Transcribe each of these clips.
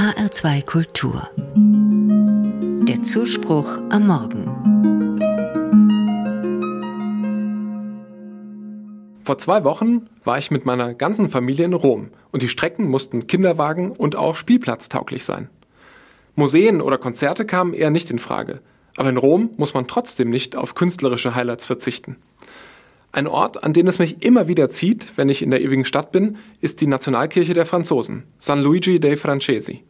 HR2 Kultur. Der Zuspruch am Morgen. Vor zwei Wochen war ich mit meiner ganzen Familie in Rom und die Strecken mussten Kinderwagen und auch spielplatztauglich sein. Museen oder Konzerte kamen eher nicht in Frage, aber in Rom muss man trotzdem nicht auf künstlerische Highlights verzichten. Ein Ort, an den es mich immer wieder zieht, wenn ich in der ewigen Stadt bin, ist die Nationalkirche der Franzosen, San Luigi dei Francesi.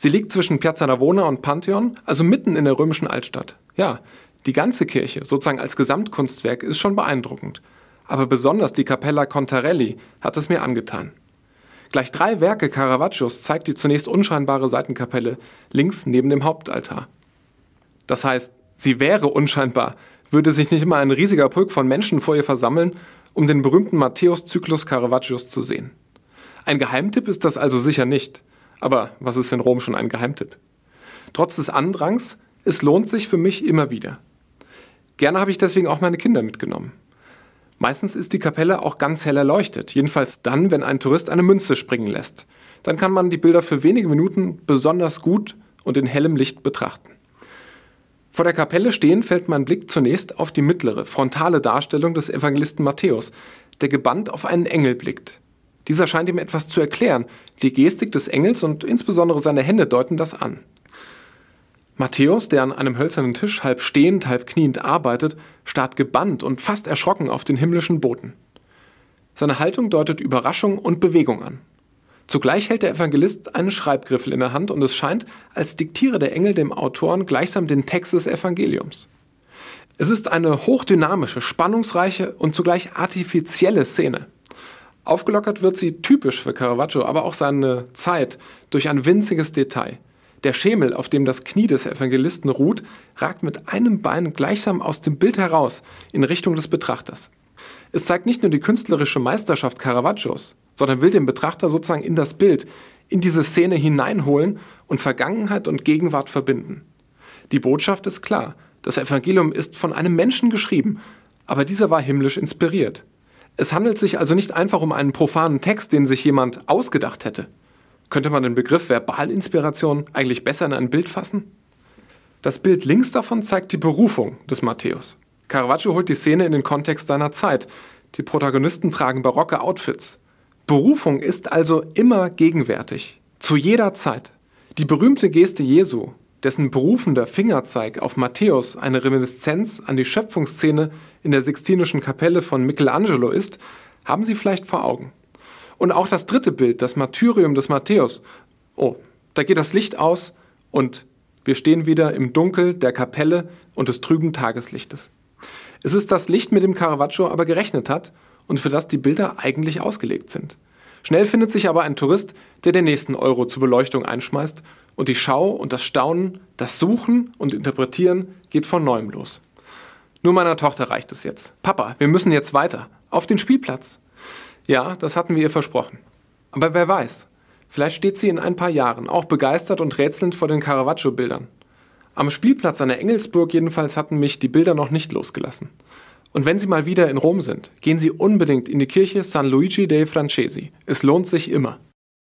Sie liegt zwischen Piazza Navona und Pantheon, also mitten in der römischen Altstadt. Ja, die ganze Kirche, sozusagen als Gesamtkunstwerk, ist schon beeindruckend. Aber besonders die Capella Contarelli hat es mir angetan. Gleich drei Werke Caravaggios zeigt die zunächst unscheinbare Seitenkapelle links neben dem Hauptaltar. Das heißt, sie wäre unscheinbar, würde sich nicht immer ein riesiger Pulk von Menschen vor ihr versammeln, um den berühmten Matthäus-Zyklus Caravaggios zu sehen. Ein Geheimtipp ist das also sicher nicht. Aber was ist in Rom schon ein Geheimtipp? Trotz des Andrangs, es lohnt sich für mich immer wieder. Gerne habe ich deswegen auch meine Kinder mitgenommen. Meistens ist die Kapelle auch ganz hell erleuchtet, jedenfalls dann, wenn ein Tourist eine Münze springen lässt. Dann kann man die Bilder für wenige Minuten besonders gut und in hellem Licht betrachten. Vor der Kapelle stehen fällt mein Blick zunächst auf die mittlere, frontale Darstellung des Evangelisten Matthäus, der gebannt auf einen Engel blickt. Dieser scheint ihm etwas zu erklären. Die Gestik des Engels und insbesondere seine Hände deuten das an. Matthäus, der an einem hölzernen Tisch halb stehend, halb kniend arbeitet, starrt gebannt und fast erschrocken auf den himmlischen Boten. Seine Haltung deutet Überraschung und Bewegung an. Zugleich hält der Evangelist einen Schreibgriffel in der Hand und es scheint, als diktiere der Engel dem Autoren gleichsam den Text des Evangeliums. Es ist eine hochdynamische, spannungsreiche und zugleich artifizielle Szene. Aufgelockert wird sie typisch für Caravaggio, aber auch seine Zeit durch ein winziges Detail. Der Schemel, auf dem das Knie des Evangelisten ruht, ragt mit einem Bein gleichsam aus dem Bild heraus in Richtung des Betrachters. Es zeigt nicht nur die künstlerische Meisterschaft Caravaggios, sondern will den Betrachter sozusagen in das Bild, in diese Szene hineinholen und Vergangenheit und Gegenwart verbinden. Die Botschaft ist klar. Das Evangelium ist von einem Menschen geschrieben, aber dieser war himmlisch inspiriert. Es handelt sich also nicht einfach um einen profanen Text, den sich jemand ausgedacht hätte. Könnte man den Begriff Verbalinspiration eigentlich besser in ein Bild fassen? Das Bild links davon zeigt die Berufung des Matthäus. Caravaggio holt die Szene in den Kontext seiner Zeit. Die Protagonisten tragen barocke Outfits. Berufung ist also immer gegenwärtig, zu jeder Zeit. Die berühmte Geste Jesu, dessen berufender Fingerzeig auf Matthäus eine Reminiszenz an die Schöpfungsszene in der Sixtinischen Kapelle von Michelangelo ist, haben Sie vielleicht vor Augen. Und auch das dritte Bild, das Martyrium des Matthäus. Oh, da geht das Licht aus und wir stehen wieder im Dunkel der Kapelle und des trüben Tageslichtes. Es ist das Licht, mit dem Caravaggio aber gerechnet hat und für das die Bilder eigentlich ausgelegt sind. Schnell findet sich aber ein Tourist, der den nächsten Euro zur Beleuchtung einschmeißt und die Schau und das Staunen, das Suchen und Interpretieren geht von neuem los. Nur meiner Tochter reicht es jetzt. Papa, wir müssen jetzt weiter. Auf den Spielplatz. Ja, das hatten wir ihr versprochen. Aber wer weiß, vielleicht steht sie in ein paar Jahren auch begeistert und rätselnd vor den Caravaggio-Bildern. Am Spielplatz an der Engelsburg jedenfalls hatten mich die Bilder noch nicht losgelassen. Und wenn Sie mal wieder in Rom sind, gehen Sie unbedingt in die Kirche San Luigi dei Francesi. Es lohnt sich immer.